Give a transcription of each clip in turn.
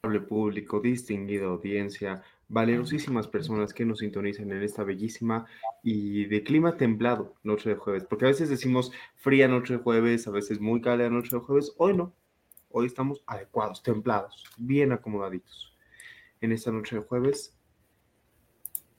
Público, distinguida audiencia, valerosísimas personas que nos sintonizan en esta bellísima y de clima templado noche de jueves, porque a veces decimos fría noche de jueves, a veces muy cálida noche de jueves, hoy no, hoy estamos adecuados, templados, bien acomodaditos. En esta noche de jueves,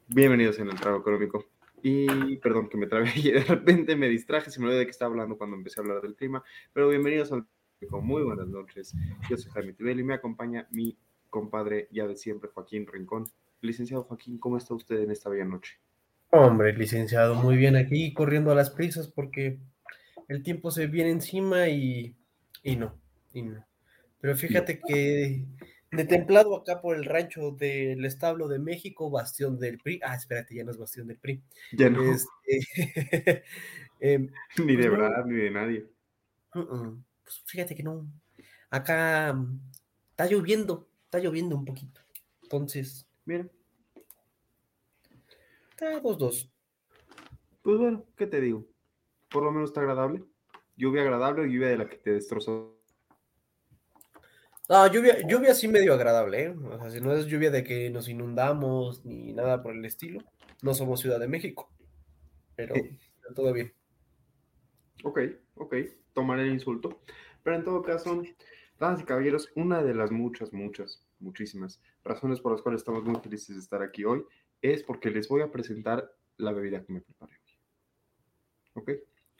bienvenidos en el trago económico. Y perdón que me trabé y de repente me distraje, se me olvidó de que estaba hablando cuando empecé a hablar del clima, pero bienvenidos al muy buenas noches. Yo soy Jaime Tibel y me acompaña mi compadre ya de siempre, Joaquín Rincón. Licenciado Joaquín, ¿cómo está usted en esta bella noche? Hombre, licenciado, muy bien aquí, corriendo a las prisas porque el tiempo se viene encima y, y no, y no. Pero fíjate que de templado acá por el rancho del establo de México, bastión del PRI. Ah, espérate, ya no es bastión del PRI. Ya no. Este, em, ni de verdad, pues ni de nadie. Uh pues, fíjate que no. Acá mm, está lloviendo, está lloviendo un poquito. Entonces, mira. Está dos, dos. Pues bueno, ¿qué te digo? Por lo menos está agradable. Lluvia agradable o lluvia de la que te destrozó. No, lluvia, lluvia sí medio agradable, ¿eh? O sea, si no es lluvia de que nos inundamos ni nada por el estilo, no somos Ciudad de México. Pero todo bien. Ok, ok. Tomar el insulto. Pero en todo caso, damas y caballeros, una de las muchas, muchas, muchísimas razones por las cuales estamos muy felices de estar aquí hoy es porque les voy a presentar la bebida que me preparé hoy. ¿Ok?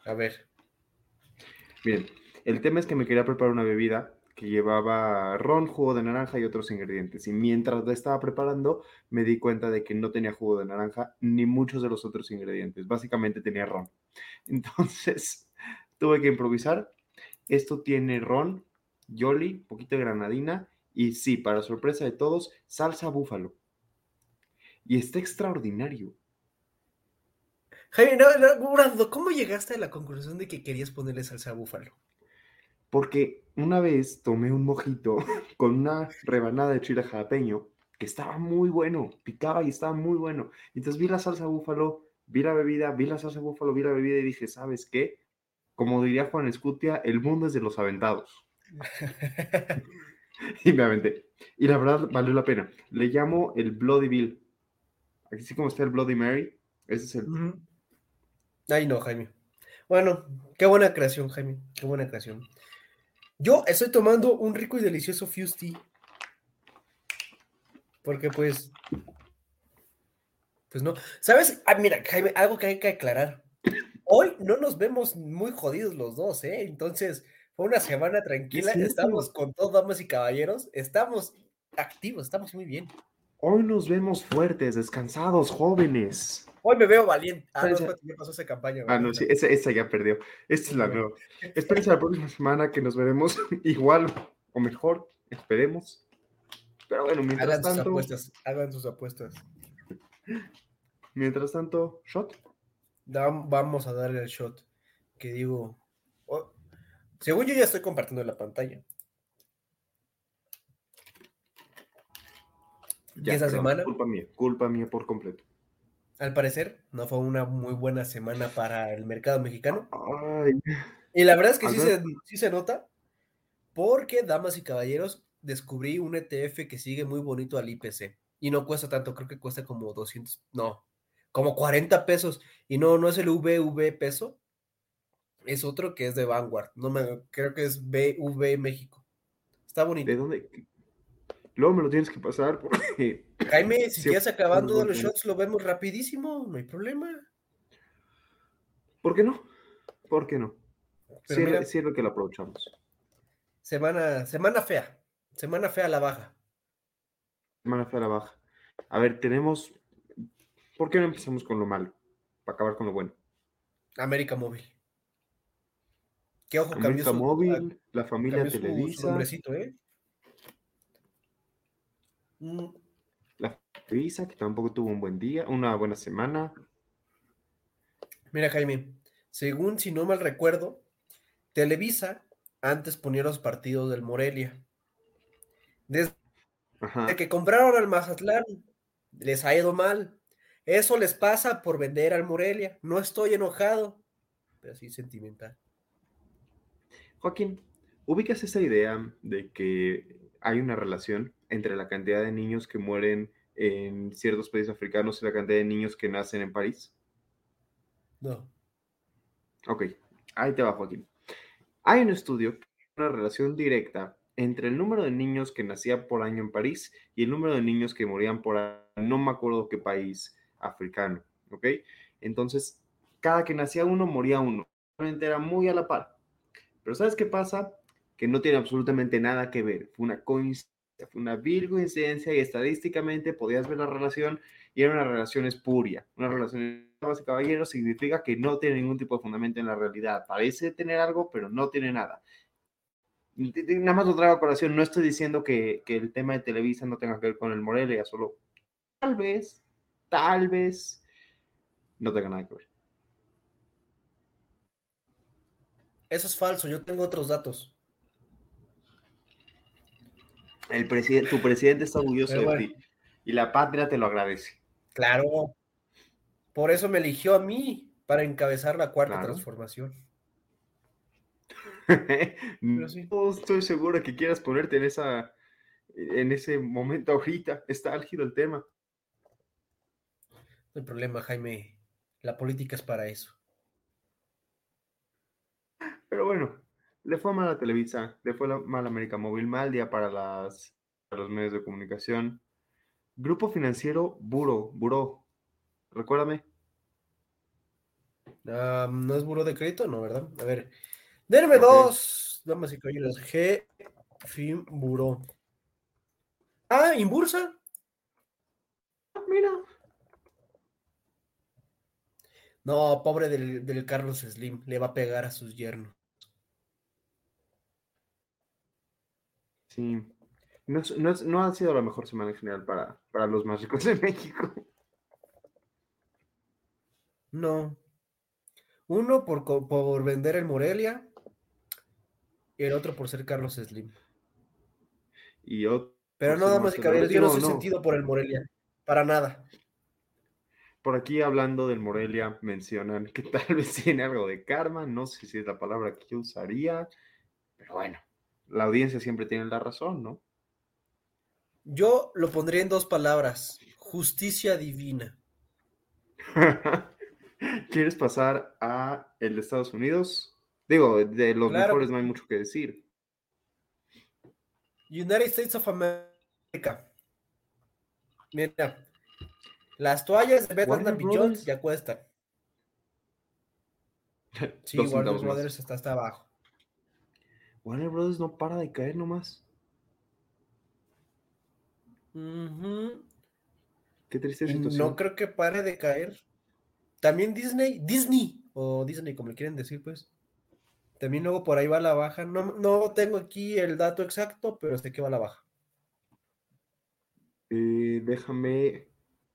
A ver. Bien, el tema es que me quería preparar una bebida que llevaba ron, jugo de naranja y otros ingredientes. Y mientras la estaba preparando, me di cuenta de que no tenía jugo de naranja ni muchos de los otros ingredientes. Básicamente tenía ron. Entonces, tuve que improvisar esto tiene ron, yoli, poquito de granadina y sí, para sorpresa de todos, salsa búfalo. Y está extraordinario. Jaime, no, ¿cómo llegaste a la conclusión de que querías ponerle salsa búfalo? Porque una vez tomé un mojito con una rebanada de chile jalapeño que estaba muy bueno, picaba y estaba muy bueno. Entonces vi la salsa búfalo, vi la bebida, vi la salsa búfalo, vi la bebida y dije, ¿sabes qué? Como diría Juan Escutia, el mundo es de los aventados. y me aventé. Y la verdad valió la pena. Le llamo el Bloody Bill. Así como está el Bloody Mary, ese es el. Ay, no, Jaime. Bueno, qué buena creación, Jaime. Qué buena creación. Yo estoy tomando un rico y delicioso Fusty. Porque pues. Pues no. ¿Sabes? Ah, mira, Jaime, algo que hay que aclarar. Hoy no nos vemos muy jodidos los dos, ¿eh? Entonces, fue una semana tranquila. Estamos con todos, damas y caballeros. Estamos activos, estamos muy bien. Hoy nos vemos fuertes, descansados, jóvenes. Hoy me veo valiente. Ah, no, ya pasó esa campaña. Ah, no, sí, esa, ya perdió. Esta es la nueva. Espérense la próxima semana que nos veremos igual o mejor. Esperemos. Pero bueno, mientras hagan tanto. Sus apuestas, hagan sus apuestas. Mientras tanto, shot vamos a darle el shot. Que digo, según yo ya estoy compartiendo la pantalla. Ya, esa semana. Culpa mía, culpa mía por completo. Al parecer, no fue una muy buena semana para el mercado mexicano. Y la verdad es que sí se, sí se nota, porque, damas y caballeros, descubrí un ETF que sigue muy bonito al IPC. Y no cuesta tanto, creo que cuesta como 200, no, como 40 pesos. Y no, no es el VV peso, es otro que es de Vanguard. No me creo que es BV México. Está bonito. ¿De dónde? Luego me lo tienes que pasar porque. Jaime, si quieres acabando de los shots, lo vemos rapidísimo, no hay problema. ¿Por qué no? ¿Por qué no? Sirve, que lo aprovechamos. Semana, semana fea. Semana fea a la baja. Semana fea a la baja. A ver, tenemos. ¿Por qué no empezamos con lo malo? Para acabar con lo bueno. América Móvil. ¿Qué ojo América Móvil, la familia Televisa. ¿eh? Mm. La Televisa, que tampoco tuvo un buen día, una buena semana. Mira, Jaime, según si no mal recuerdo, Televisa antes ponía los partidos del Morelia. Desde que compraron al Mazatlán, les ha ido mal. Eso les pasa por vender al Morelia. No estoy enojado, pero sí sentimental. Joaquín, ¿ubicas esa idea de que hay una relación entre la cantidad de niños que mueren en ciertos países africanos y la cantidad de niños que nacen en París? No. Ok, ahí te va, Joaquín. Hay un estudio, una relación directa entre el número de niños que nacían por año en París y el número de niños que morían por año, no me acuerdo qué país africano, ¿ok? Entonces, cada que nacía uno, moría uno. Realmente era muy a la par. Pero ¿sabes qué pasa? Que no tiene absolutamente nada que ver. Fue una coincidencia, fue una vil coincidencia y estadísticamente podías ver la relación y era una relación espuria. Una relación de caballeros significa que no tiene ningún tipo de fundamento en la realidad. Parece tener algo, pero no tiene nada. Nada más otra colación, no estoy diciendo que, que, el tema de Televisa no tenga que ver con el Morelia, solo tal vez, tal vez no tenga nada que ver. Eso es falso, yo tengo otros datos. El presidente, tu presidente está orgulloso de ti y la patria te lo agradece. Claro. Por eso me eligió a mí para encabezar la cuarta transformación. no estoy seguro que quieras ponerte en esa en ese momento ahorita. Está álgido el tema. No hay problema, Jaime. La política es para eso. Pero bueno, le fue mal a Televisa, le fue mal a América Móvil, mal día para, las, los medios de comunicación. Grupo financiero Buro, Buro, recuérdame. no es Buro de crédito, no, ¿verdad? A ver, denme dos, damas y caballeros, G, Fin, Buro. Ah, Inbursa. Ah, mira. No, pobre del, del Carlos Slim, le va a pegar a sus yernos. Sí. No, ha sido la mejor semana en general para, para los más ricos de México. No. Uno por, por vender el Morelia y el otro por ser Carlos Slim. Y otro, Pero no, damas y caballeros, yo no soy sentido por el Morelia. Para nada. Por aquí hablando del Morelia, mencionan que tal vez tiene algo de karma. No sé si es la palabra que yo usaría. Pero bueno, la audiencia siempre tiene la razón, ¿no? Yo lo pondría en dos palabras, justicia divina. ¿Quieres pasar a el de Estados Unidos? Digo, de los mejores no hay mucho que decir. United States of America. Mira, las toallas de Batman Jones ya cuestan. Sí, Warner Brothers está hasta abajo. Warner Brothers no para de caer nomás. Qué triste situación. No creo que pare de caer. También Disney, Disney, o Disney, como le quieren decir, pues. También luego por ahí va la baja. No, no tengo aquí el dato exacto, pero sé que va la baja. Eh, déjame,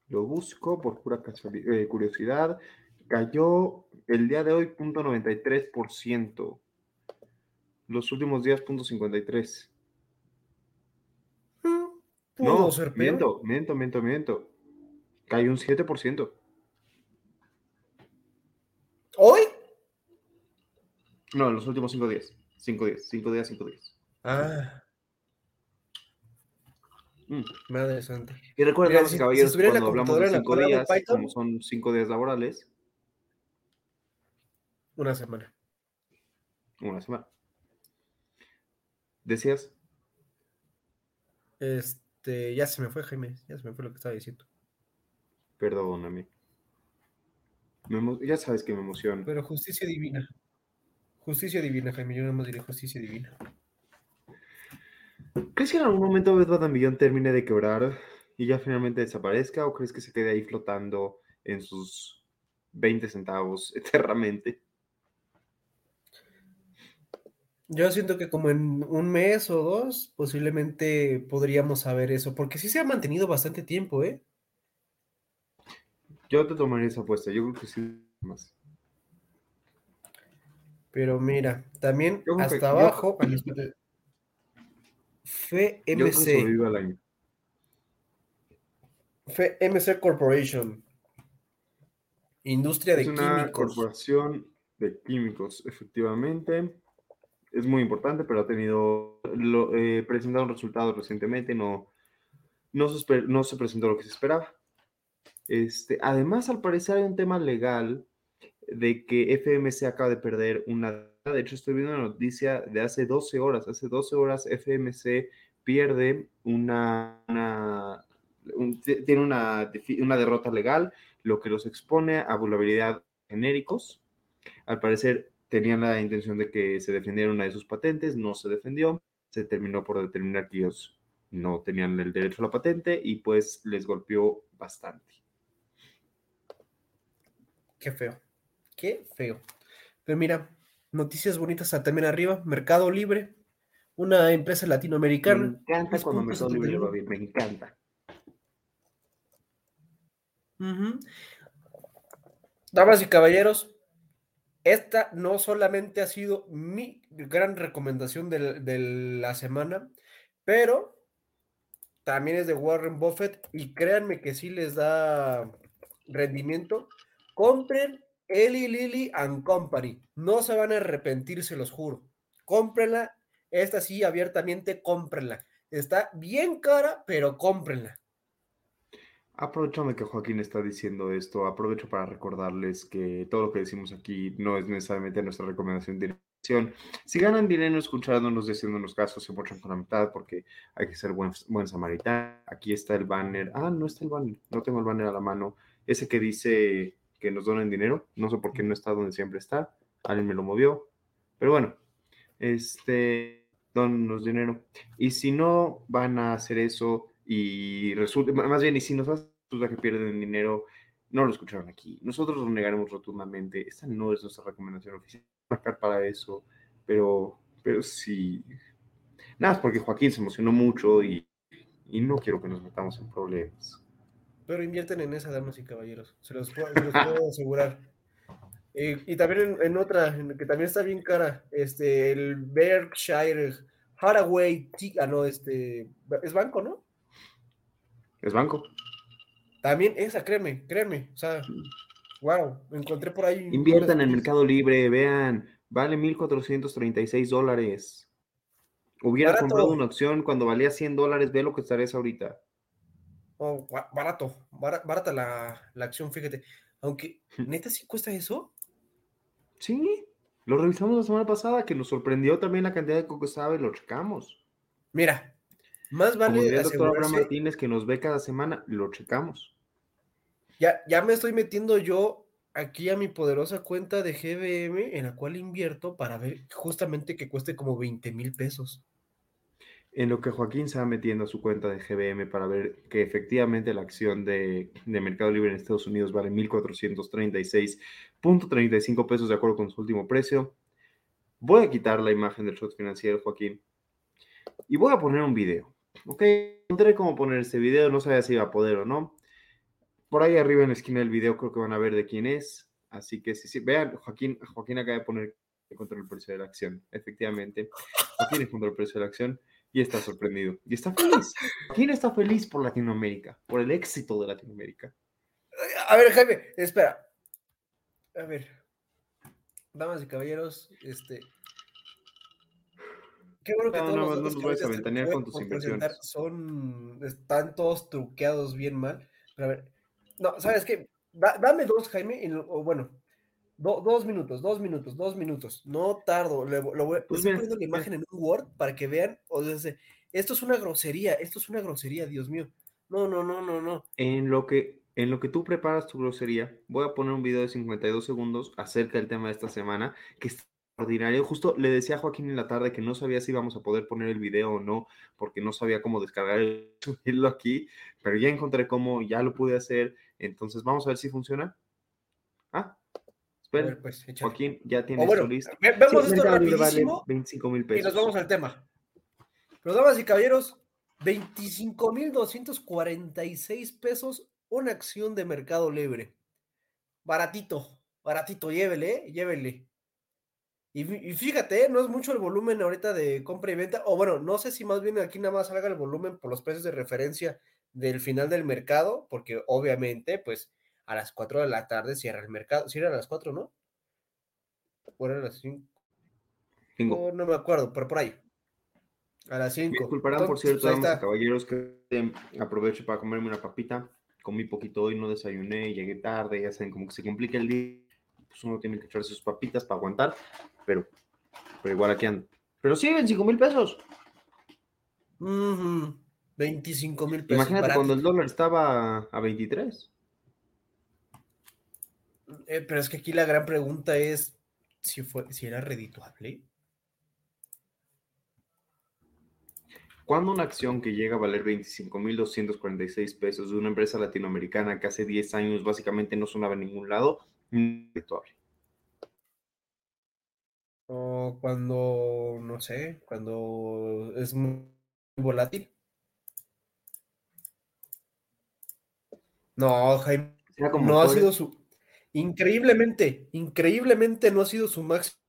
lo busco por pura eh, curiosidad. Cayó el día de hoy, punto 93%. Los últimos días, punto 53. No, miento, miento, miento, miento. Cayó un 7%. ¿Hoy? No, en los últimos 5 días. 5 días, 5 días, 5 días. Ah. Mm. Madre santa. Y recuerden, si, caballeros, si cuando hablamos de 5 días, como son 5 días laborales. Una semana. Una semana. ¿Decías? Este ya se me fue, Jaime, ya se me fue lo que estaba diciendo. Perdóname. ya sabes que me emociona. Pero justicia divina. Justicia divina, Jaime, yo no más diré justicia divina. ¿Crees que en algún momento Bad Millón termine de quebrar y ya finalmente desaparezca o crees que se quede ahí flotando en sus 20 centavos eternamente? Yo siento que como en un mes o dos posiblemente podríamos saber eso, porque sí se ha mantenido bastante tiempo, ¿eh? Yo te tomaría esa apuesta, yo creo que sí más. Pero mira, también hasta abajo, FMC. FMC Corporation. Industria de es una corporación de químicos, efectivamente. Es muy importante, pero ha tenido, lo, eh, presentado un resultado recientemente, no, no, se, no se presentó lo que se esperaba. Este, además, al parecer hay un tema legal de que FMC acaba de perder una... De hecho, estoy viendo una noticia de hace 12 horas. Hace 12 horas FMC pierde una... tiene una, una derrota legal, lo que los expone a vulnerabilidad genéricos. Al parecer tenían la intención de que se defendiera una de sus patentes, no se defendió, se terminó por determinar que ellos no tenían el derecho a la patente y pues les golpeó bastante. Qué feo. Qué feo. Pero mira, noticias bonitas también arriba. Mercado Libre, una empresa latinoamericana. Me encanta cuando Mercado Libre va bien, me encanta. Damas y caballeros, esta no solamente ha sido mi gran recomendación de, de la semana, pero también es de Warren Buffett y créanme que sí les da rendimiento. Compren Eli Lily and Company. No se van a arrepentir, se los juro. Cómprenla. Esta sí, abiertamente, cómprenla. Está bien cara, pero cómprenla. Aprovechando que Joaquín está diciendo esto, aprovecho para recordarles que todo lo que decimos aquí no es necesariamente nuestra recomendación de dirección. Si ganan dinero escuchándonos, diciéndonos casos, se muestran con la mitad porque hay que ser buen, buen. Aquí está el banner. Ah, no está el banner. No tengo el banner a la mano. Ese que dice que nos donen dinero. No sé por qué no está donde siempre está. Alguien me lo movió. Pero bueno, este, donos dinero. Y si no van a hacer eso y resulta, más bien, y si nos resulta que pierden dinero, no lo escucharon aquí. Nosotros lo negaremos rotundamente. Esta no es nuestra recomendación oficial para eso, pero, pero sí. Nada, es porque Joaquín se emocionó mucho y, y no quiero que nos metamos en problemas. Pero invierten en esa, damas y caballeros. Se los puedo, asegurar. y también en, otra, que también está bien cara, este, el Berkshire Hathaway, ah, no, este, es banco, ¿no? Es banco. También esa, créeme, créeme, o sea, wow, encontré por ahí. Inviertan en el Mercado Libre, vean, vale 1.436 dólares. Hubiera comprado una opción cuando valía 100 dólares, ve lo que estarías ahorita. Oh, barato, barata la, acción, fíjate. Aunque, ¿neta sí cuesta eso? Sí, lo revisamos la semana pasada, que nos sorprendió también la cantidad de coco sabe, lo checamos. Mira, más vale. Como el doctor Abraham Martínez, que nos ve cada semana, lo checamos. Ya, ya me estoy metiendo yo aquí a mi poderosa cuenta de GBM, en la cual invierto para ver justamente que cueste como 20 mil pesos en lo que Joaquín se va metiendo a su cuenta de GBM para ver que efectivamente la acción de, Mercado Libre en Estados Unidos vale 1.436.35 pesos de acuerdo con su último precio. Voy a quitar la imagen del shot financiero, Joaquín, y voy a poner un video. Ok, encontré cómo poner este video, no sabía si iba a poder o no. Por ahí arriba en la esquina del video creo que van a ver de quién es. Así que si, sí, vean, Joaquín, Joaquín acaba de poner contra el precio de la acción. Efectivamente, Joaquín es contra el precio de la acción y está sorprendido. Y está feliz. ¿Quién está feliz por Latinoamérica? Por el éxito de Latinoamérica. A ver, Jaime, espera. A ver. Damas y caballeros, este. Qué bueno que todos no, los no, a ventanear con tus inversiones. Son, están todos truqueados bien mal. Pero a ver, no, ¿sabes qué? dame dos, Jaime, o bueno, dos minutos, dos minutos, dos minutos. No tardo. lo voy, pues estoy poniendo la imagen en un Word para que vean. O sea, Esto es una grosería, esto es una grosería, Dios mío. No, no, no, no, no. En lo que, en lo que tú preparas tu grosería, voy a poner un video de 52 segundos acerca del tema de esta semana, que es extraordinario. Justo le decía a Joaquín en la tarde que no sabía si íbamos a poder poner el video o no, porque no sabía cómo descargar y subirlo aquí, pero ya encontré cómo, ya lo pude hacer. Entonces, vamos a ver si funciona. Ah, Pues, Joaquín ya tiene su lista. Vemos esto rapidísimo 25 mil pesos. Y nos vamos al tema. Pero, damas y caballeros, 25.246 pesos una acción de Mercado Libre. Baratito, baratito, llévele, ¿eh? llévele. Y, fíjate, ¿eh? no es mucho el volumen ahorita de compra y venta, o bueno, no sé si más bien aquí nada más salga el volumen por los precios de referencia del final del mercado, porque obviamente, pues a las 4 de la tarde cierra el mercado, cierra a las 4, ¿no? ¿O a las 5? no me acuerdo, pero por ahí. A las 5. Disculparán, por cierto, damas caballeros, que eh, aprovecho para comerme una papita. Comí poquito hoy, no desayuné, llegué tarde, ya saben, como que se complica el día. Pues uno tiene que echar sus papitas para aguantar, pero, pero igual aquí ando. Pero sí, 25 mil pesos. 25 mil pesos. Imagínate cuando el dólar estaba a 23. Eh, pero es que aquí la gran pregunta es si, fue, si era redituable. ¿Cuándo una acción que llega a valer 25.246 pesos de una empresa latinoamericana que hace 10 años básicamente no sonaba en ningún lado, rentable? O cuando, no sé, cuando es muy volátil. No, Jaime, no ha sido su... Increíblemente, increíblemente no ha sido su máximo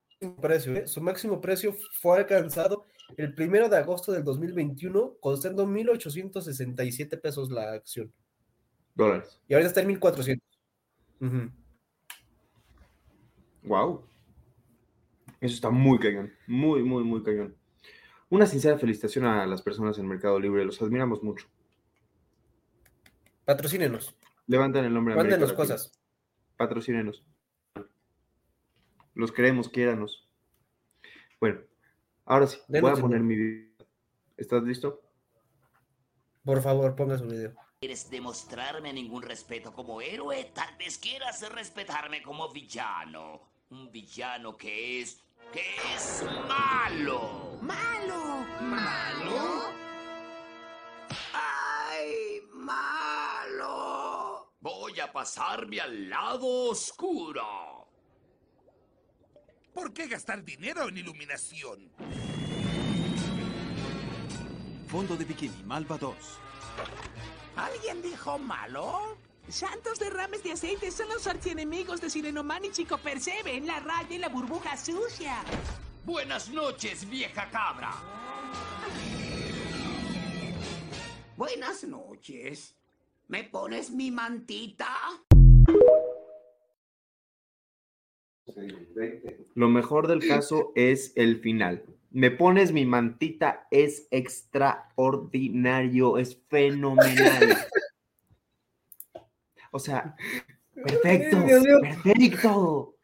precio. ¿eh? Su máximo precio fue alcanzado el primero de agosto del 2021, costando 1.867 pesos la acción. Dólares. Y ahorita está en 1.400. Wow. Eso está muy cañón. Muy, muy, muy cañón. Una sincera felicitación a las personas en Mercado Libre. Los admiramos mucho. Patrocínenos. Levanten el nombre. Mándenos cosas. Patrocínenos. Los queremos, quiéranos. Bueno, Ahora sí, voy a poner mi video. ¿Estás listo? Por favor, ponga su video. ¿Quieres demostrarme ningún respeto como héroe? Tal vez quieras respetarme como villano. Un villano que es... que es malo. ¿Malo? ¿Malo? ¡Ay, pasarme al lado oscuro. ¿Por qué gastar dinero en iluminación? Fondo de bikini, Malva 2. ¿Alguien dijo malo? Santos derrames de aceite son los archienemigos de Sirenoman y Chico Percebe en la raya y la burbuja sucia. Buenas noches, vieja cabra. Buenas noches. ¿Me pones mi mantita? Lo mejor del caso es el final. Me pones mi mantita, es extraordinario, es fenomenal. O sea, perfecto, perfecto.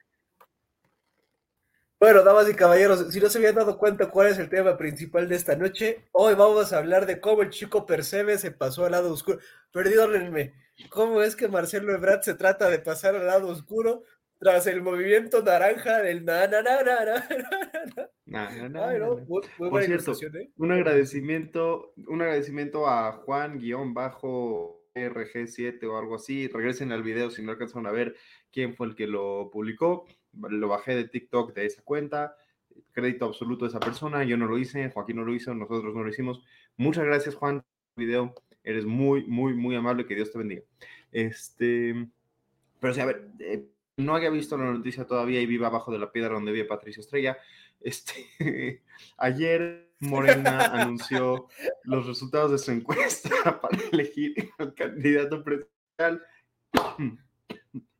Bueno, damas y caballeros, si no se habían dado cuenta cuál es el tema principal de esta noche, hoy vamos a hablar de cómo el chico Percebe se pasó al lado oscuro. Perdónenme, ¿cómo es que Marcelo Ebrard se trata de pasar al lado oscuro? tras el movimiento naranja del na na na na na Por cierto, ¿eh? un agradecimiento, un agradecimiento a Juan guion bajo RG7 o algo así. Regresen al video si no alcanzaron a ver quién fue el que lo publicó. Lo bajé de TikTok de esa cuenta. Crédito absoluto de esa persona. Yo no lo hice, Joaquín no lo hizo, nosotros no lo hicimos. Muchas gracias, Juan. Video. Eres muy, muy, muy amable. Que Dios te bendiga. Este. Pero sí, a ver, eh, no había visto la noticia todavía y viva abajo de la piedra donde vive Patricia Estrella. Este, ayer Morena anunció los resultados de su encuesta para elegir al candidato presidencial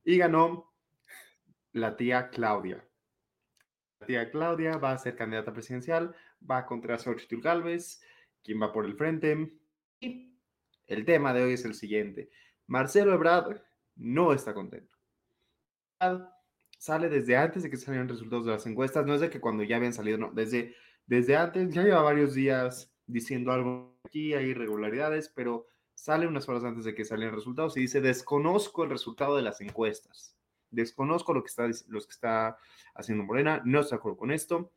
y ganó la tía Claudia. La tía Claudia va a ser candidata presidencial, va contra Xochitl Galvez, quien va por el frente. Y el tema de hoy es el siguiente. Marcelo Ebrard no está contento sale desde antes de que salieran resultados de las encuestas, no es de que cuando ya habían salido, no, desde, desde antes, ya lleva varios días diciendo algo aquí, hay irregularidades, pero sale unas horas antes de que salgan resultados y dice, desconozco el resultado de las encuestas, desconozco lo que está, lo que está haciendo Morena, no estoy de acuerdo con esto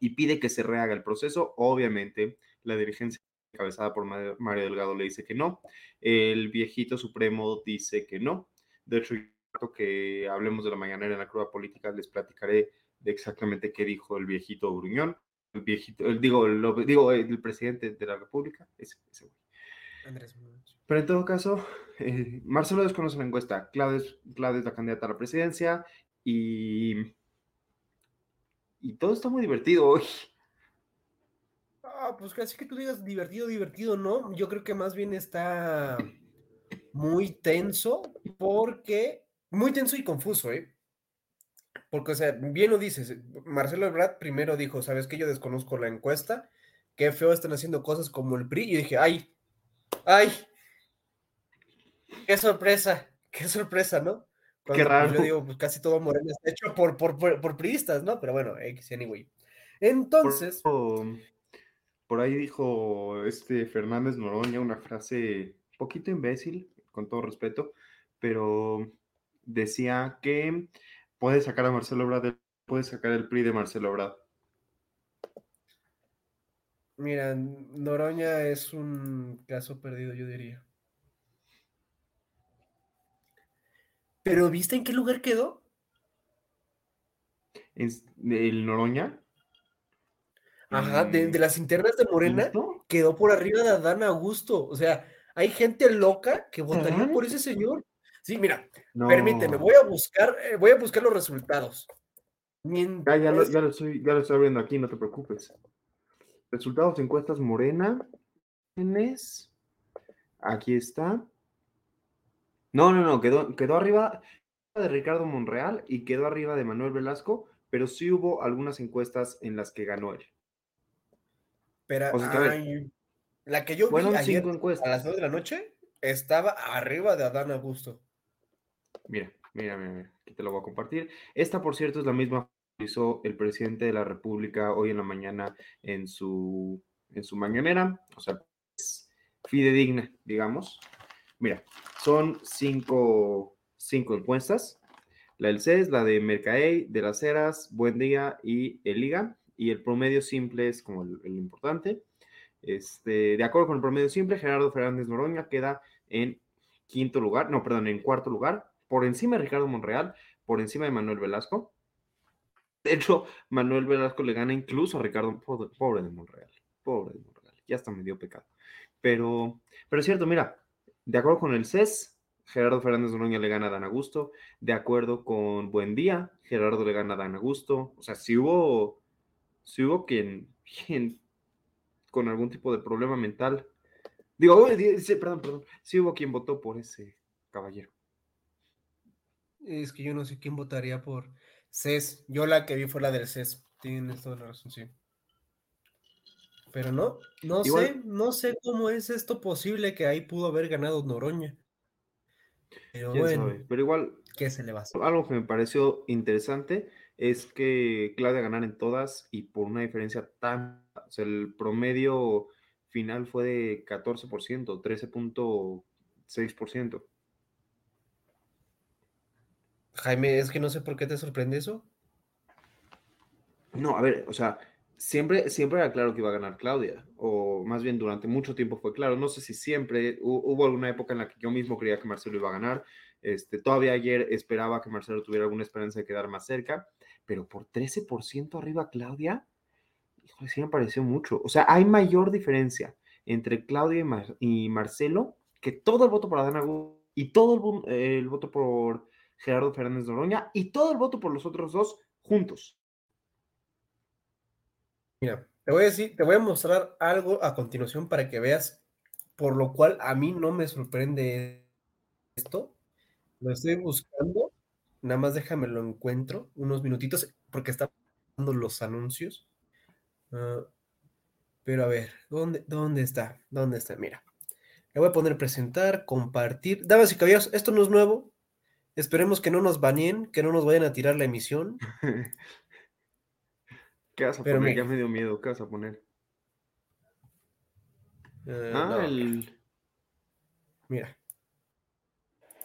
y pide que se rehaga el proceso. Obviamente, la dirigencia encabezada por Mario Delgado le dice que no, el viejito supremo dice que no. De hecho, que hablemos de la mañanera en la cruda política, les platicaré de exactamente qué dijo el viejito Gruñón, el viejito, el, digo, el, digo, el presidente de la República, ese, ese Andrés Pero en todo caso, eh, Marcelo desconoce la encuesta. Claudia es, la candidata a la presidencia y. Y todo está muy divertido hoy. Ah, pues casi que tú digas divertido, divertido, ¿no? Yo creo que más bien está muy tenso porque. Muy tenso y confuso, ¿eh? Porque, o sea, bien lo dices, Marcelo Ebrard primero dijo, ¿sabes que Yo desconozco la encuesta, qué feo están haciendo cosas como el PRI, y dije, ay, ¡Ay! ¡Qué sorpresa! ¡Qué sorpresa, ¿no? Qué raro. Yo digo, pues casi todo Morena está hecho por, por, por, priistas, ¿no? Pero bueno, X, anyway. Entonces. Por, ahí dijo este Fernández Noroña una frase poquito imbécil, con todo respeto, pero decía que puede sacar a Marcelo Ebrard, puede sacar el PRI de Marcelo Ebrard. Mira, Noroña es un caso perdido, yo diría. Pero ¿viste en qué lugar quedó? ¿El Noroña? Ajá, de, las internas de Morena quedó por arriba de Adán Augusto. O sea, hay gente loca que votaría por ese señor. Sí, mira, permíteme, voy a buscar, eh, voy a buscar los resultados. Ya, ya, lo, ya, lo estoy, ya lo estoy abriendo aquí, no te preocupes. Resultados de encuestas Morena. Aquí está. No, no, no, quedó, quedó arriba de Ricardo Monreal y quedó arriba de Manuel Velasco, pero sí hubo algunas encuestas en las que ganó él. Pero la que yo vi ayer a las 2 de la noche estaba arriba de Adán Augusto. Mira, mira, mira, mira, aquí te lo voy a compartir. Esta, por cierto, es la misma hizo el presidente de la República hoy en la mañana en su, en su mañanera, o sea, es fidedigna, digamos. Mira, son cinco, cinco encuestas. La del CES, la de Mercaey, de las Heras, Buen Día y el Liga. Y el promedio simple es como el, importante. Este, de acuerdo con el promedio simple, Gerardo Fernández Noroña queda en quinto lugar, no, perdón, en cuarto lugar, por encima de Ricardo Monreal, por encima de Manuel Velasco, de hecho, Manuel Velasco le gana incluso a Ricardo, pobre, de Monreal, pobre de Monreal, ya está medio pecado. Pero, pero es cierto, mira, de acuerdo con el CES, Gerardo Fernández Noroña le gana a Dan Augusto. De acuerdo con Buen Día, Gerardo le gana a Dan Augusto. O sea, si hubo, si hubo quien, quien con algún tipo de problema mental. Digo, perdón, perdón. Si hubo quien votó por ese caballero. Es que yo no sé quién votaría por CES. Yo la que vi fue la del CES. Tienes toda la razón, sí. Pero no, no sé, no sé cómo es esto posible que ahí pudo haber ganado Noroña. Pero bueno, pero igual, ¿qué se le va a hacer? Algo que me pareció interesante es que Claudia ganar en todas y por una diferencia tan, o sea, el promedio final fue de 14%, 13.6%. Jaime, es que no sé por qué te sorprende eso. No, a ver, o sea, siempre, siempre era claro que iba a ganar Claudia, o más bien durante mucho tiempo fue claro. No sé si siempre, hubo alguna época en la que yo mismo creía que Marcelo iba a ganar. Este, todavía ayer esperaba que Marcelo tuviera alguna esperanza de quedar más cerca, pero por 13% arriba Claudia, híjole, sí me pareció mucho. O sea, hay mayor diferencia entre Claudia y, Marcelo que todo el voto por Adana y todo el, el voto por Gerardo Fernández Noroña y todo el voto por los otros dos juntos. Mira, te voy a decir, te voy a mostrar algo a continuación para que veas por lo cual a mí no me sorprende esto. Lo estoy buscando. Nada más déjame lo encuentro unos minutitos porque está dando los anuncios. Ah, pero a ver, ¿dónde, ¿dónde está? ¿Dónde está? Mira, le voy a poner presentar, compartir. Damas y caballeros, esto no es nuevo. Esperemos que no nos baneen, que no nos vayan a tirar la emisión. ¿Qué vas a poner? ya me dio miedo. ¿Qué vas a poner? Eh, ah, no, el. Mira.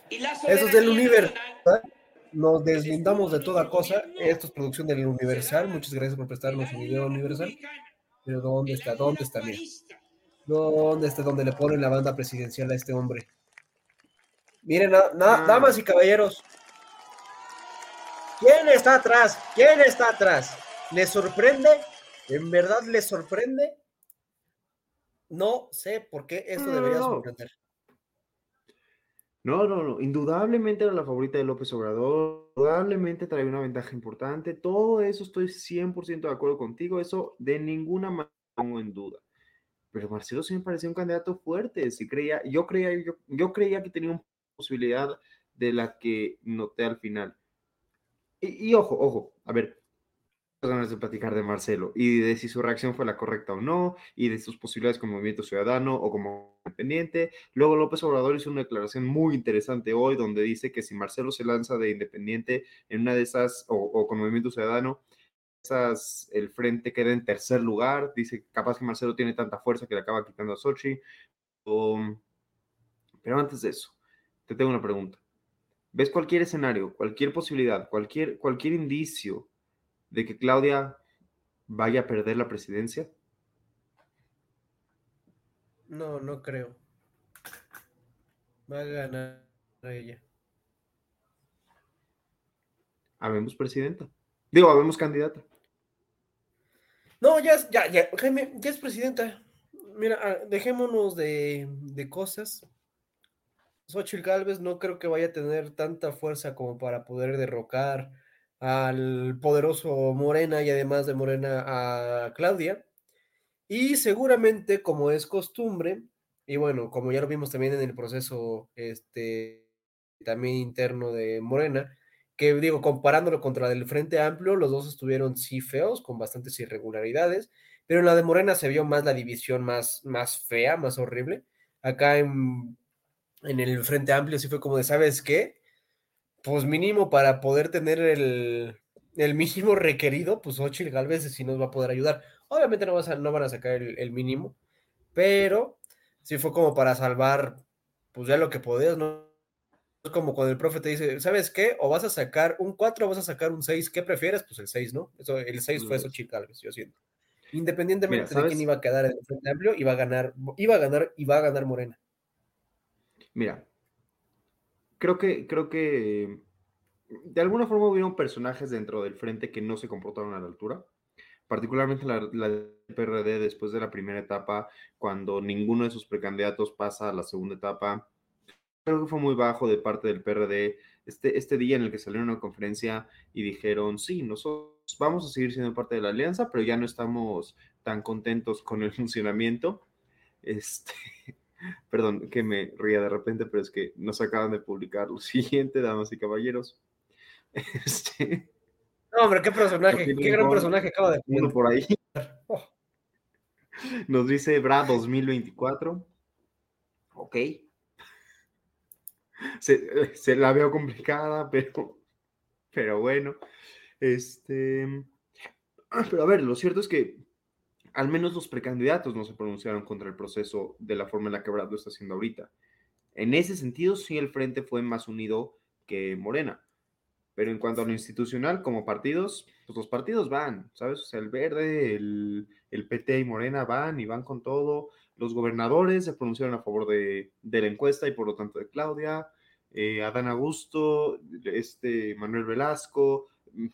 Eso es del Universal. Nos deslindamos de toda cosa. Esto es producción del Universal. Muchas gracias por prestarnos un video Universal. Pero ¿dónde está? ¿Dónde está? Mira. ¿Dónde está? ¿Dónde le ponen la banda presidencial a este hombre? Miren, na- na- Ah. damas y caballeros. ¿Quién está atrás? ¿Quién está atrás? ¿Les sorprende? ¿En verdad les sorprende? No sé por qué No, no, debería no. sorprender. No, no, no. Indudablemente era la favorita de López Obrador. Indudablemente traía una ventaja importante. Todo eso estoy 100% de acuerdo contigo. Eso de ninguna manera pongo en duda. Pero Marcelo sí me parecía un candidato fuerte. Sí creía, yo, creía, yo, yo creía que tenía una posibilidad de la que noté al final. Y, y ojo, ojo, a ver, ganas de platicar de Marcelo y de si su reacción fue la correcta o no, y de sus posibilidades como movimiento ciudadano o como independiente. Luego López Obrador hizo una declaración muy interesante hoy donde dice que si Marcelo se lanza de independiente en una de esas, o, o con movimiento ciudadano, esas, el frente queda en tercer lugar. Dice, capaz que Marcelo tiene tanta fuerza que le acaba quitando a Sochi. O- pero antes de eso, te tengo una pregunta. ¿Ves cualquier escenario, cualquier posibilidad, cualquier, cualquier indicio de que Claudia vaya a perder la presidencia? No, no creo. Va a ganar ella. Habemos presidenta. Digo, habemos candidata. No, ya es, ya, ya, Jaime, ya es presidenta. Mira, ah, dejémonos de, de cosas. Xochitl Gálvez no creo que vaya a tener tanta fuerza como para poder derrocar al poderoso Morena y además de Morena a Claudia. Y seguramente, como es costumbre, y bueno, como ya lo vimos también en el proceso este, también interno de Morena, que digo, comparándolo contra el Frente Amplio, los dos estuvieron sí feos, con bastantes irregularidades, pero en la de Morena se vio más la división más, más fea, más horrible. Acá en, en el Frente Amplio sí fue como de, ¿sabes qué? Pues mínimo para poder tener el, el mínimo requerido, pues Ochil Galvez sí nos va a poder ayudar. Obviamente no, vas a, no van a sacar el, el mínimo, pero sí fue como para salvar, pues ya lo que podías, ¿no? Es como cuando el profe te dice, ¿sabes qué? O vas a sacar un 4 o vas a sacar un 6, ¿qué prefieres? Pues el 6, ¿no? Eso, el 6 fue Xochitl Galvez, yo siento. Independientemente Mira, de quién iba a quedar en el Frente Amplio, iba a ganar, iba a ganar va a ganar Morena. Mira, creo que, creo que de alguna forma hubieron personajes dentro del frente que no se comportaron a la altura, particularmente la, la PRD después de la primera etapa, cuando ninguno de sus precandidatos pasa a la segunda etapa. Creo que fue muy bajo de parte del PRD este, este día en el que salieron a una conferencia y dijeron, sí, nosotros vamos a seguir siendo parte de la alianza, pero ya no estamos tan contentos con el funcionamiento. Este, perdón que me ría de repente, pero es que nos acaban de publicar lo siguiente, damas y caballeros. Este, No, hombre, qué personaje, qué gran personaje acaba de uno por ahí. Oh. Nos dice Bra 2024. Ok. Se, se la veo complicada, pero, pero bueno. Este. Pero a ver, lo cierto es que al menos los precandidatos no se pronunciaron contra el proceso de la forma en la que Brad lo está haciendo ahorita. En ese sentido, sí, el frente fue más unido que Morena. Pero en cuanto a lo institucional, como partidos, pues los partidos van, ¿sabes? O sea, el Verde, el, el PT y Morena van y van con todo. Los gobernadores se pronunciaron a favor de, de la encuesta y por lo tanto de Claudia. Eh, Adán Augusto, este Manuel Velasco,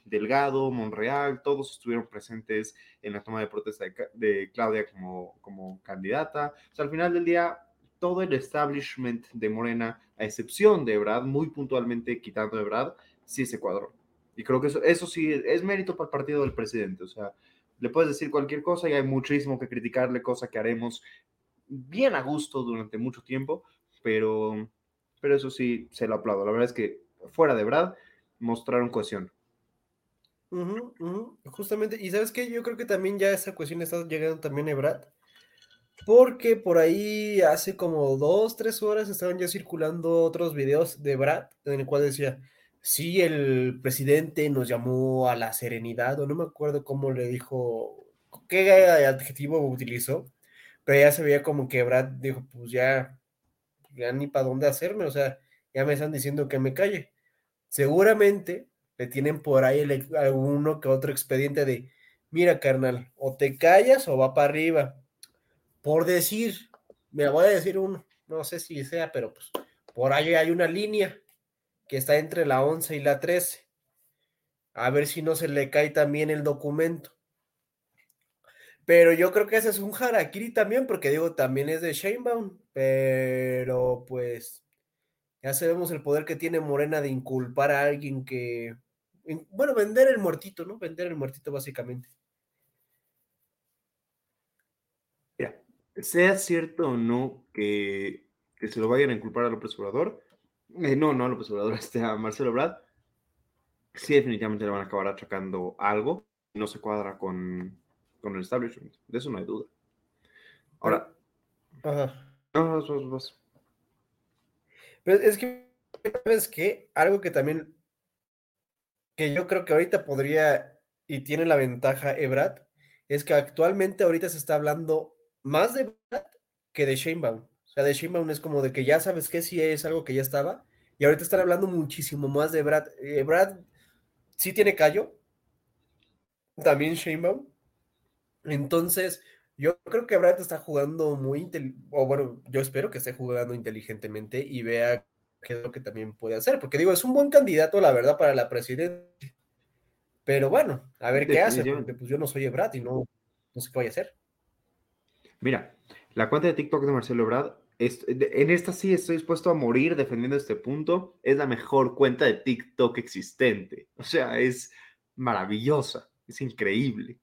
Delgado, Monreal, todos estuvieron presentes en la toma de protesta de, Claudia como, como candidata. O sea, al final del día, todo el establishment de Morena, a excepción de Brad, muy puntualmente quitando de Brad, sí se cuadró. Y creo que eso, eso sí es mérito para el partido del presidente. O sea, le puedes decir cualquier cosa y hay muchísimo que criticarle, cosa que haremos bien a gusto durante mucho tiempo, pero, pero eso sí se lo aplaudo. La verdad es que fuera de Brad, mostraron cohesión. Justamente, y sabes qué, yo creo que también ya esa cuestión está llegando también a Ebrad, porque por ahí hace como dos, tres horas estaban ya circulando otros videos de Brad, en el cual decía, sí, el presidente nos llamó a la serenidad, o no me acuerdo cómo le dijo, qué adjetivo utilizó, pero ya se veía como que Brad dijo, pues ya, ya ni para dónde hacerme, o sea, ya me están diciendo que me calle. Seguramente le tienen por ahí alguno que otro expediente de, mira, carnal, o te callas o va para arriba. Por decir, me voy a decir uno, no sé si sea, pero pues por ahí hay una línea que está entre la 11 y la 13. A ver si no se le cae también el documento. Pero yo creo que ese es un harakiri también, porque digo, también es de Sheinbaum, pero pues ya sabemos el poder que tiene Morena de inculpar a alguien que, bueno, vender el muertito, ¿no? Vender el muertito básicamente. Mira, sea cierto o no que, se lo vayan a inculpar a López Obrador, eh, no, no a López Obrador, este, a Marcelo Brad, sí definitivamente le van a acabar achacando algo, no se cuadra con, con el establishment, de eso no hay duda. Ahora, Ajá. No, Pero es que, ¿sabes qué? Algo que también, que yo creo que ahorita podría y tiene la ventaja Ebrad, es que actualmente ahorita se está hablando más de Brad que de Sheinbaum. O sea, de Sheinbaum es como de que ya sabes que sí es algo que ya estaba, y ahorita están hablando muchísimo más de Brad. Eh, Brad sí tiene callo, también Sheinbaum. Entonces, yo creo que Brad está jugando muy, o bueno, yo espero que esté jugando inteligentemente y vea qué es lo que también puede hacer, porque digo, es un buen candidato, la verdad, para la presidencia. Pero bueno, a ver qué hace, porque pues yo no soy Brad y no, no sé qué voy a hacer. Mira, la cuenta de TikTok de Marcelo Brad, en esta sí estoy dispuesto a morir defendiendo este punto, es la mejor cuenta de TikTok existente. O sea, es maravillosa, es increíble.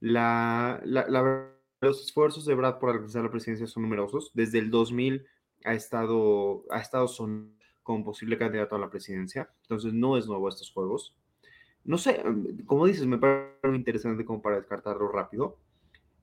La, los esfuerzos de Brad por alcanzar la presidencia son numerosos. Desde el 2000 ha estado, ha estado son, como posible candidato a la presidencia, entonces no es nuevo estos juegos. No sé, mm, como dices, me parece interesante como para descartarlo rápido.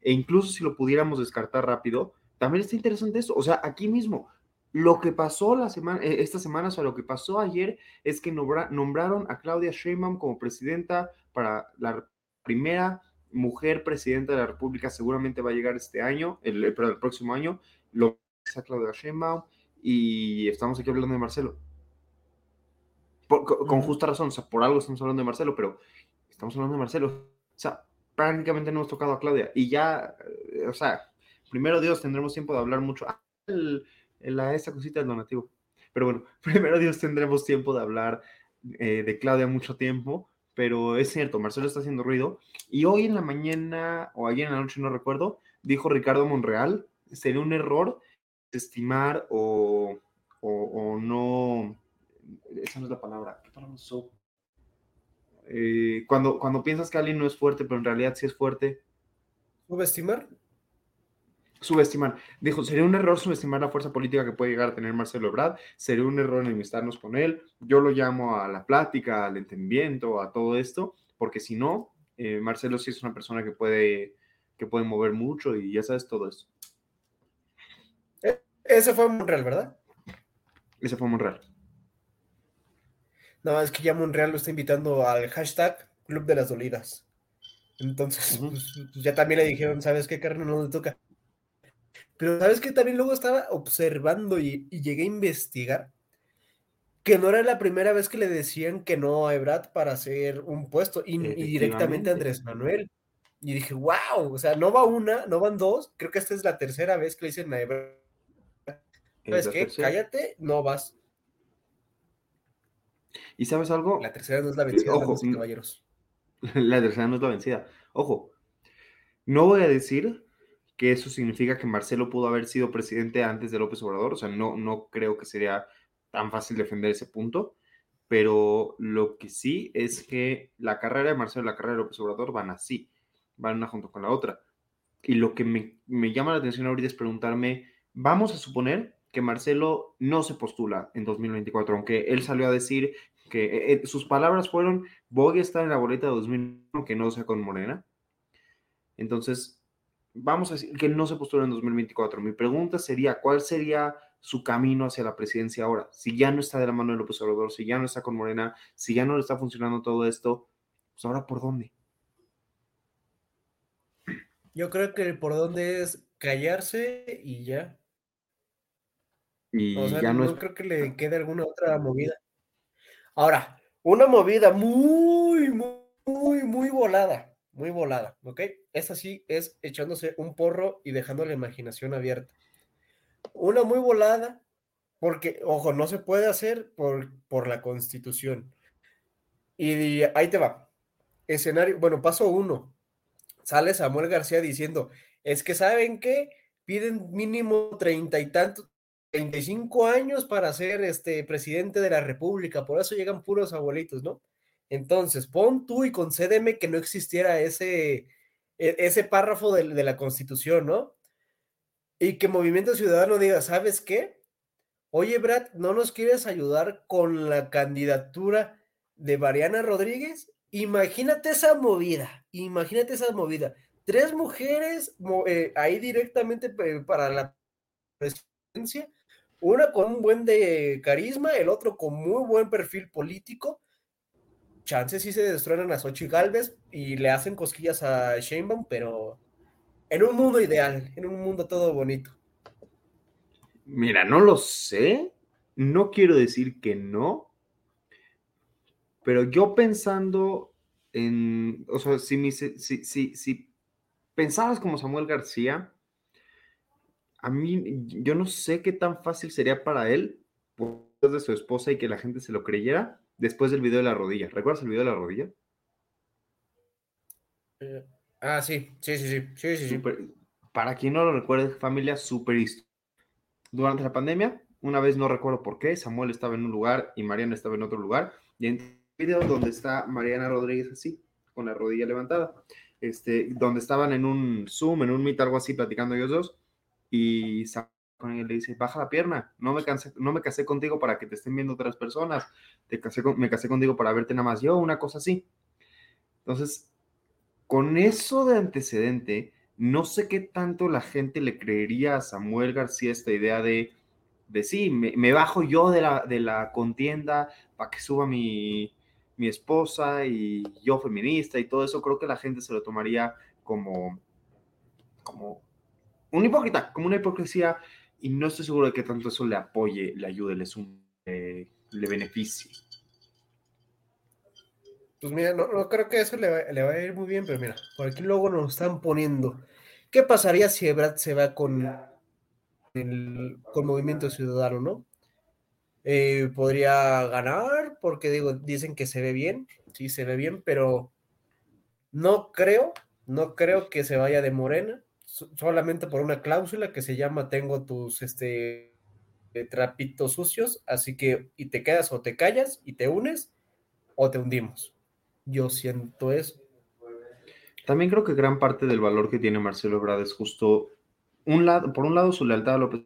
E incluso si lo pudiéramos descartar rápido, también está interesante eso. O sea, aquí mismo, lo que pasó la semana, eh, esta semana, o sea, lo que pasó ayer es que nombraron a Claudia Sheinbaum como presidenta para la primera mujer presidenta de la República seguramente va a llegar este año, el, el, el próximo año, lo a Claudia Sheinbaum y estamos aquí hablando de Marcelo. con justa razón, o sea, por algo estamos hablando de Marcelo, pero estamos hablando de Marcelo. O sea, prácticamente no hemos tocado a Claudia y ya, eh, o sea, primero Dios tendremos tiempo de hablar mucho. Ah, la, esta cosita del donativo. Pero bueno, primero Dios tendremos tiempo de hablar eh, de Claudia mucho tiempo pero es cierto, Marcelo está haciendo ruido. Y hoy en la mañana, o ayer en la noche, no recuerdo, dijo Ricardo Monreal, sería un error estimar o, o, no, esa no es la palabra, ¿qué palabra usó? Eh, cuando, cuando piensas que alguien no es fuerte, pero en realidad sí es fuerte. ¿Subestimar? subestimar. Dijo, sería un error subestimar la fuerza política que puede llegar a tener Marcelo Ebrard, sería un error enemistarnos con él. Yo lo llamo a la plática, al entendimiento, a todo esto, porque si no, eh, Marcelo sí es una persona que puede, que puede mover mucho y ya sabes todo eso. Ese fue Monreal, ¿verdad? Ese fue Monreal. No, es que ya Monreal lo está invitando al hashtag Club de las Dolidas. Entonces, pues, pues, ya también le dijeron, ¿sabes qué, carne no le toca? Pero sabes que también luego estaba observando y, llegué a investigar que no era la primera vez que le decían que no a Ebrad para hacer un puesto y, directamente a Andrés Manuel. Y dije, wow, o sea, no va una, no van dos, creo que esta es la tercera vez que le dicen a Ebrad. ¿Sabes qué? Cállate, no vas. ¿Y sabes algo? La tercera no es la vencida, Ojo, caballeros. La tercera no es la vencida. Ojo, no voy a decir que eso significa que Marcelo pudo haber sido presidente antes de López Obrador. O sea, no, no creo que sería tan fácil defender ese punto. Pero lo que sí es que la carrera de Marcelo y la carrera de López Obrador van así, van una junto con la otra. Y lo que me, me llama la atención ahorita es preguntarme, vamos a suponer que Marcelo no se postula en 2024, aunque él salió a decir que eh, eh, sus palabras fueron, voy a estar en la boleta de 2021, que no sea con Morena. Entonces, vamos a decir que no se postula en 2024. Mi pregunta sería, ¿cuál sería su camino hacia la presidencia ahora? Si ya no está de la mano de López Obrador, si ya no está con Morena, si ya no le está funcionando todo esto, pues ahora por dónde? Yo creo que por dónde es callarse y ya. Y O sea, ya no, no es... creo que le quede alguna otra movida. Ahora, una movida muy, muy, muy volada, muy volada, ¿ok? Esa sí es echándose un porro y dejando la imaginación abierta. Una muy volada, porque, ojo, no se puede hacer por, por la constitución. Y ahí te va. Escenario, bueno, paso uno. Sale Samuel García diciendo, es que saben qué, piden mínimo treinta y tantos, 35 años para ser este presidente de la República, por eso llegan puros abuelitos, ¿no? Entonces, pon tú y concédeme que no existiera ese, e, ese párrafo de, la Constitución, ¿no? Y que Movimiento Ciudadano diga, ¿sabes qué? Oye, Brad, ¿no nos quieres ayudar con la candidatura de Mariana Rodríguez? Imagínate esa movida, imagínate esa movida. Tres mujeres eh, ahí directamente para la presidencia una con un buen de carisma, el otro con muy buen perfil político. Chances sí se destruyen a Xochitl Galvez y le hacen cosquillas a Sheinbaum, pero en un mundo ideal, en un mundo todo bonito. Mira, no lo sé. No quiero decir que no. Pero yo pensando en. O sea, si, mi, si, si, si pensabas como Samuel García, a mí, yo no sé qué tan fácil sería para él, por de su esposa y que la gente se lo creyera, después del video de la rodilla. ¿Recuerdas el video de la rodilla? Eh, ah, sí, sí, sí, sí, sí, sí, super, Para quien no lo recuerde, familia, súper Durante la pandemia, una vez no recuerdo por qué, Samuel estaba en un lugar y Mariana estaba en otro lugar, y en el video donde está Mariana Rodríguez así, con la rodilla levantada, este, donde estaban en un Zoom, en un Meet, algo así, platicando ellos dos, y con él le dice, baja la pierna, no me, cansé, no me casé contigo para que te estén viendo otras personas, te casé me casé contigo para verte nada más yo, una cosa así. Entonces, con eso de antecedente, no sé qué tanto la gente le creería a Samuel García esta idea de, de sí, me, bajo yo de la, de la contienda para que suba mi, mi esposa y yo feminista y todo eso, creo que la gente se lo tomaría como, como un hipócrita, como una hipocresía, y no estoy seguro de que tanto eso le apoye, le ayude, le sume, le beneficie. Pues mira, no, creo que eso le va, le va, a ir muy bien, pero mira, por aquí luego nos están poniendo. ¿Qué pasaría si Ebrad se va con el con Movimiento Ciudadano, no? Eh, podría ganar, porque digo, dicen que se ve bien, sí se ve bien, pero no creo, no creo que se vaya de Morena solamente por una cláusula que se llama tengo tus este trapitos sucios, así que y te quedas o te callas y te unes o te hundimos. Yo siento eso. También creo que gran parte del valor que tiene Marcelo Ebrard es justo un lado, por un lado su lealtad a López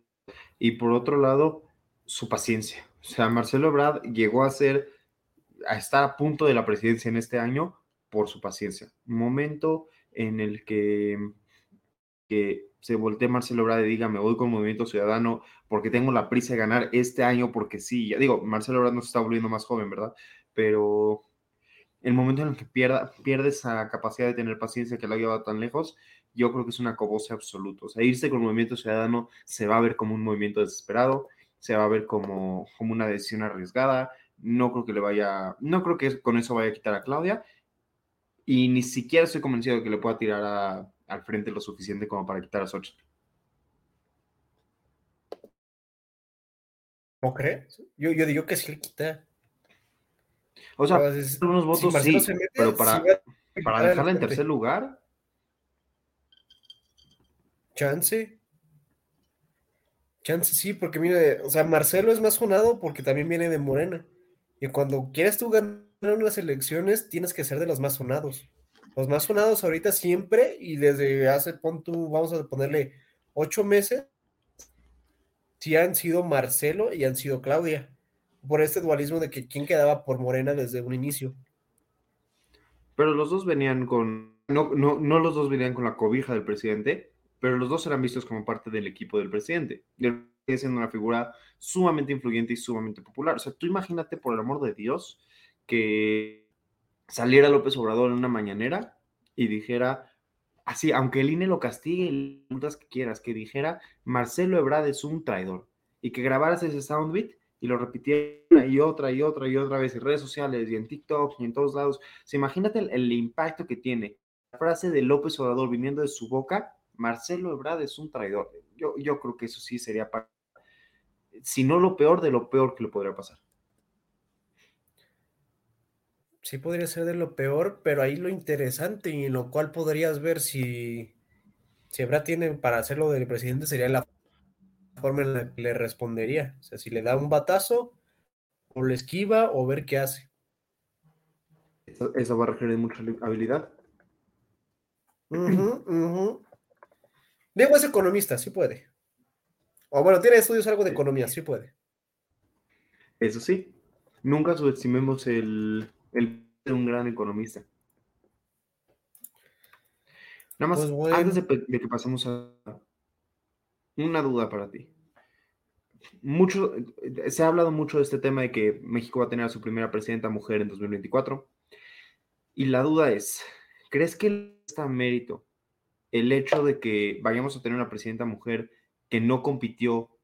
y por otro lado su paciencia. O sea, Marcelo Ebrard llegó a ser a estar a punto de la presidencia en este año por su paciencia. Momento en el que que se voltee Marcelo Ebrard y diga, me voy con Movimiento Ciudadano porque tengo la prisa de ganar este año, porque sí, ya digo, Marcelo Ebrard no se está volviendo más joven, ¿verdad? Pero el momento en el que pierda, pierde esa capacidad de tener paciencia que lo ha tan lejos, yo creo que es una cobose absoluto. O sea, irse con Movimiento Ciudadano se va a ver como un movimiento desesperado, se va a ver como, como una decisión arriesgada, no creo que le vaya, no creo que con eso vaya a quitar a Claudia, y ni siquiera estoy convencido de que le pueda tirar a al frente lo suficiente como para quitar a Xochitl. ¿No crees? Yo, yo digo que sí le quita. O sea, unos votos sí, pero para, para dejarla en tercer lugar. Chance. Chance sí, porque mire, o sea, Marcelo es más sonado porque también viene de Morena. Y cuando quieres tú ganar unas elecciones, tienes que ser de los más sonados. Los más sonados ahorita siempre y desde hace, pon vamos a ponerle ocho meses, sí han sido Marcelo y han sido Claudia, por este dualismo de que quién quedaba por Morena desde un inicio. Pero los dos venían con, no, no, no los dos venían con la cobija del presidente, pero los dos eran vistos como parte del equipo del presidente. Él siendo una figura sumamente influyente y sumamente popular. O sea, tú imagínate, por el amor de Dios, que saliera López Obrador en una mañanera y dijera, así, aunque el INE lo castigue las que quieras, que dijera Marcelo Ebrard es un traidor y que grabaras ese soundbit y lo repitiera y otra y otra y otra vez en redes sociales y en TikTok y en todos lados. Se imagínate el, impacto que tiene la frase de López Obrador viniendo de su boca, Marcelo Ebrard es un traidor. Yo, yo creo que eso sí sería, si no lo peor, de lo peor que le podría pasar. Sí podría ser de lo peor, pero ahí lo interesante y en lo cual podrías ver si, si tiene para hacerlo del presidente sería la forma en la que le respondería. O sea, si le da un batazo, o le esquiva, o ver qué hace. Eso, va a requerir mucha habilidad. Diego es economista, sí puede. O bueno, tiene estudios algo de economía, sí puede. Eso sí, nunca subestimemos el, el de un gran economista. Nada más, pues antes de, de que pasemos a, una duda para ti. Mucho, se ha hablado mucho de este tema de que México va a tener a su primera presidenta mujer en 2024. Y la duda es, ¿crees que está mérito el hecho de que vayamos a tener una presidenta mujer que no compitió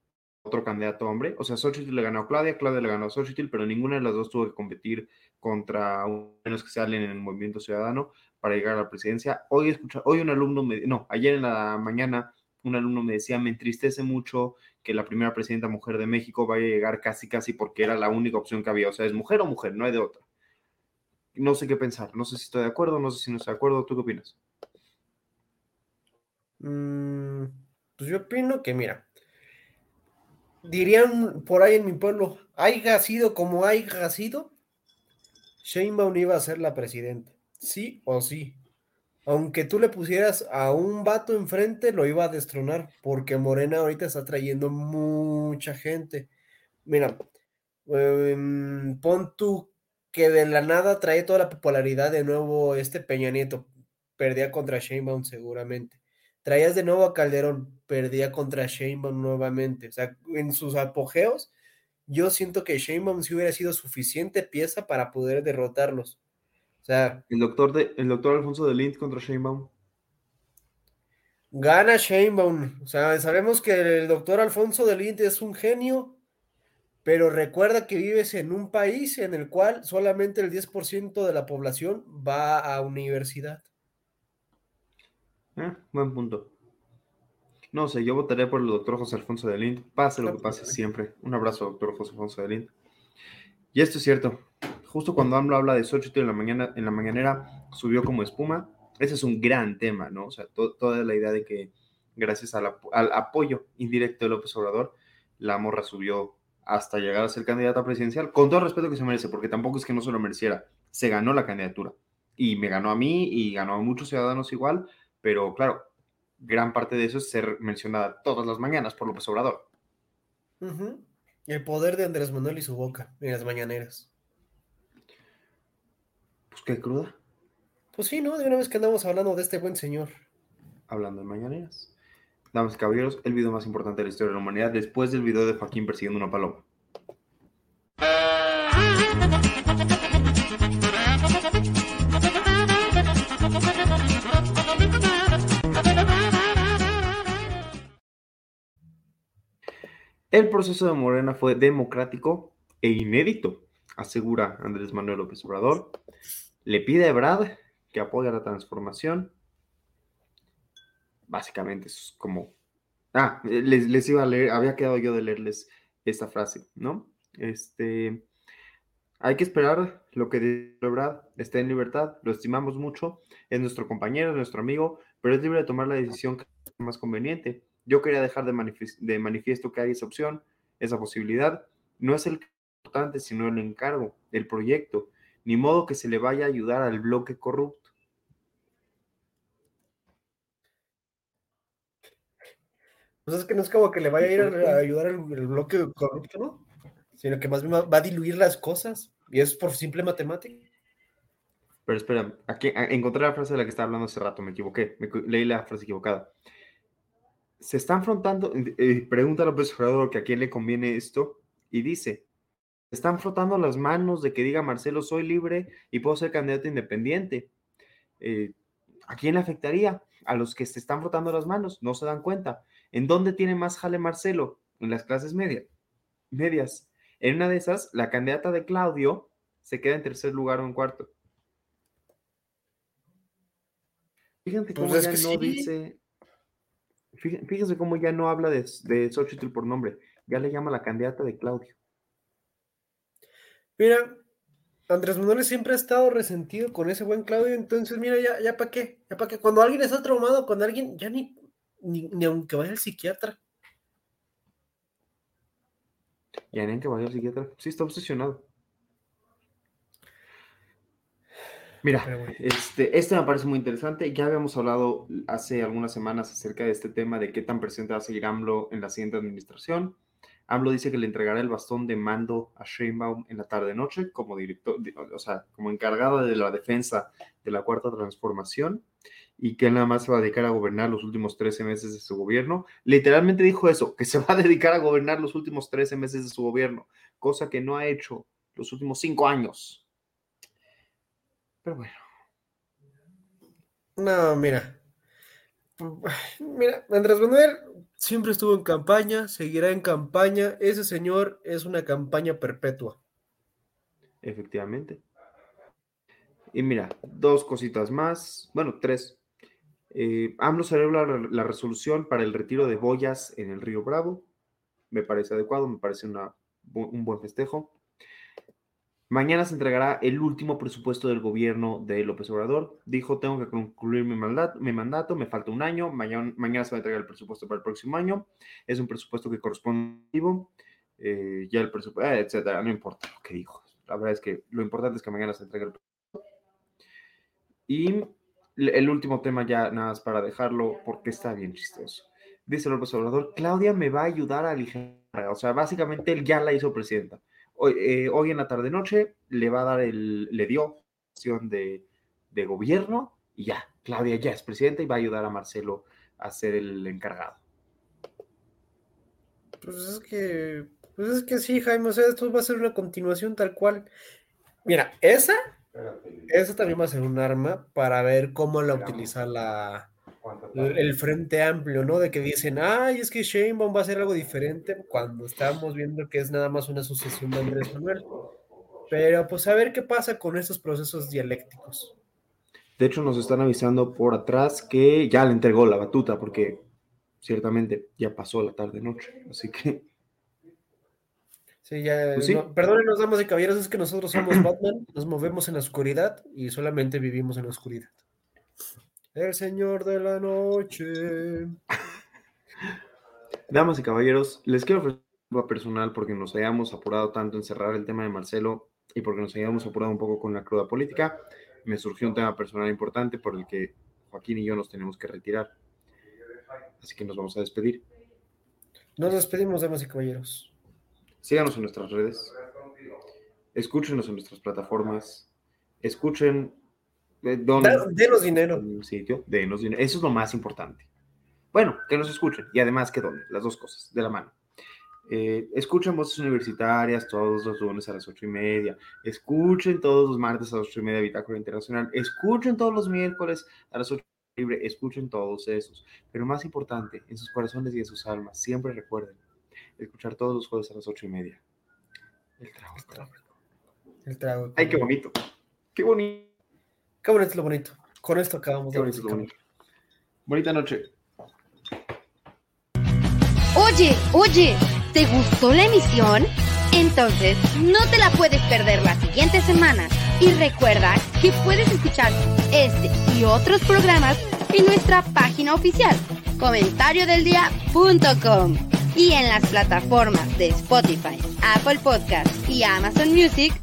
otro candidato hombre? O sea, Xochitl le ganó a Claudia, Claudia le ganó a Xochitl, pero ninguna de las dos tuvo que competir contra unos que salen en el movimiento ciudadano para llegar a la presidencia. Hoy escucha, hoy un alumno me, no, ayer en la mañana un alumno me decía, me entristece mucho que la primera presidenta mujer de México vaya a llegar casi, casi porque era la única opción que había. O sea, es mujer o mujer, no hay de otra. No sé qué pensar, no sé si estoy de acuerdo, no sé si no estoy de acuerdo. ¿Tú qué opinas? Mm, pues yo opino que, mira, dirían por ahí en mi pueblo, haya sido como haya sido, Sheinbaum iba a ser la presidenta, sí o sí aunque tú le pusieras a un vato enfrente, lo iba a destronar, porque Morena ahorita está trayendo mucha gente. Mira, em, pon tú que de la nada trae toda la popularidad de nuevo este Peña Nieto, perdía contra Sheinbaum seguramente. Traías de nuevo a Calderón, perdía contra Sheinbaum nuevamente. O sea, en sus apogeos, yo siento que Sheinbaum sí hubiera sido suficiente pieza para poder derrotarlos. O sea, el doctor, de, el doctor Alfonso de Lind contra Sheinbaum. Gana Sheinbaum. O sea, sabemos que el doctor Alfonso de Lind es un genio, pero recuerda que vives en un país en el cual solamente el 10% de la población va a universidad. Eh, buen punto. No sé, yo votaré por el doctor José Alfonso de Lind. Pase lo que pase siempre. Un abrazo, doctor José Alfonso de Lind. Y esto es cierto justo cuando AMLO habla de Xochitl en la, mañana, en la mañanera, subió como espuma. Ese es un gran tema, ¿no? O sea, toda la idea de que gracias al, apoyo indirecto de López Obrador, la morra subió hasta llegar a ser candidata presidencial, con todo el respeto que se merece, porque tampoco es que no se lo mereciera, se ganó la candidatura. Y me ganó a mí y ganó a muchos ciudadanos igual, pero claro, gran parte de eso es ser mencionada todas las mañanas por López Obrador. El poder de Andrés Manuel y su boca en las mañaneras. Pues qué cruda. Pues sí, ¿no? De una vez que andamos hablando de este buen señor. Hablando de mañaneras. Damas y caballeros, el video más importante de la historia de la humanidad después del video de Joaquín persiguiendo una paloma. El proceso de Morena fue democrático e inédito, asegura Andrés Manuel López Obrador le pide a Brad que apoye la transformación. Básicamente es como... Ah, les, iba a leer, había quedado yo de leerles esta frase, ¿no? Este, hay que esperar lo que dice Brad, esté en libertad, lo estimamos mucho, es nuestro compañero, es nuestro amigo, pero es libre de tomar la decisión que más conveniente. Yo quería dejar de, manifiesto, de manifiesto que hay esa opción, esa posibilidad. No es el importante, sino el encargo, el proyecto ni modo que se le vaya a ayudar al bloque corrupto. Pues es que no es como que le vaya a ir a, ayudar al, bloque corrupto, ¿no? Sino que más bien va a diluir las cosas. Y es por simple matemática. Pero espera, aquí encontré la frase de la que estaba hablando hace rato, me equivoqué, leí la frase equivocada. Se está afrontando, eh, pregunta a López Obrador que a quién le conviene esto, y dice, están frotando las manos de que diga Marcelo, soy libre y puedo ser candidato independiente. Eh, ¿A quién le afectaría? A los que se están frotando las manos, no se dan cuenta. ¿En dónde tiene más jale Marcelo? En las clases medias. medias. En una de esas, la candidata de Claudio se queda en tercer lugar o en cuarto. Fíjense pues cómo ya no dice. Fíjense cómo ya no habla de, de Xochitl por nombre. Ya le llama la candidata de Claudio. Mira, Andrés Manuel siempre ha estado resentido con ese buen Claudio, entonces mira, ya, ya para qué, ya para qué. Cuando alguien está traumado, cuando alguien ya ni, ni, ni aunque vaya al psiquiatra. Ya ni aunque vaya al psiquiatra, sí está obsesionado. Mira, este, este me parece muy interesante. Ya habíamos hablado hace algunas semanas acerca de este tema de qué tan presente va a seguir AMLO en la siguiente administración. AMLO dice que le entregará el bastón de mando a Sheinbaum en la tarde-noche como director, o sea, como encargada de la defensa de la cuarta transformación y que él nada más se va a dedicar a gobernar los últimos 13 meses de su gobierno. Literalmente dijo eso, que se va a dedicar a gobernar los últimos 13 meses de su gobierno, cosa que no ha hecho los últimos cinco años. Pero bueno. No, mira. Mira, Andrés Manuel Siempre estuvo en campaña, seguirá en campaña. Ese señor es una campaña perpetua. Efectivamente. Y mira, dos cositas más, bueno, tres. Eh, AMLO celebra la, la, resolución para el retiro de boyas en el río Bravo. Me parece adecuado, me parece una, un buen festejo. Mañana se entregará el último presupuesto del gobierno de López Obrador. Dijo, tengo que concluir mi mandato, mi mandato me falta un año, mañana, se va a entregar el presupuesto para el próximo año. Es un presupuesto que corresponde eh, ya el presupuesto, eh, etcétera, no importa lo que dijo. La verdad es que lo importante es que mañana se entregue el presupuesto. Y el último tema ya nada más para dejarlo porque está bien chistoso. Dice López Obrador, Claudia me va a ayudar a aligerar. O sea, básicamente él ya la hizo presidenta Hoy, eh, hoy en la tarde-noche le va a dar el, le dio opción de, de gobierno y ya, Claudia ya es presidenta y va a ayudar a Marcelo a ser el encargado. Pues es que, pues es que sí, Jaime, o sea, esto va a ser una continuación tal cual. Mira, esa, esa también va a ser un arma para ver cómo la utiliza la, el frente amplio, ¿no? De que dicen, ay, es que Sheinbaum va a hacer algo diferente cuando estamos viendo que es nada más una sucesión de Andrés Manuel. Pero pues a ver qué pasa con estos procesos dialécticos. De hecho, nos están avisando por atrás que ya le entregó la batuta, porque ciertamente ya pasó la tarde-noche, así que... Sí, ya, pues perdónenos, damas y caballeros, es que nosotros somos Batman, nos movemos en la oscuridad y solamente vivimos en la oscuridad. El Señor de la Noche. Damas y caballeros, les quiero ofrecer un personal porque nos hayamos apurado tanto en cerrar el tema de Marcelo y porque nos hayamos apurado un poco con la cruda política. Me surgió un tema personal importante por el que Joaquín y yo nos tenemos que retirar. Así que nos vamos a despedir. Nos despedimos, damas y caballeros. Síganos en nuestras redes. Escúchenos en nuestras plataformas. Escuchen denos dinero. sitio, denos dinero. Eso es lo más importante. Bueno, que nos escuchen y además que donen, las dos cosas, de la mano. Eh, escuchen voces universitarias todos los lunes a las ocho y media. Escuchen todos los martes a las ocho y media Bitácora Internacional. Escuchen todos los miércoles a las ocho libre. Escuchen todos esos. Pero más importante, en sus corazones y en sus almas, siempre recuerden escuchar todos los jueves a las ocho y media. El trago. El trago. El trago. Ay, qué bonito. Qué bonito. Qué bonito es lo bonito. Con esto acabamos. Qué bonito bonito. Bonita noche. Oye, oye, ¿te gustó la emisión? Entonces, no te la puedes perder la siguiente semana. Y recuerda que puedes escuchar este y otros programas en nuestra página oficial, comentariodeldia.com y en las plataformas de Spotify, Apple Podcast y Amazon Music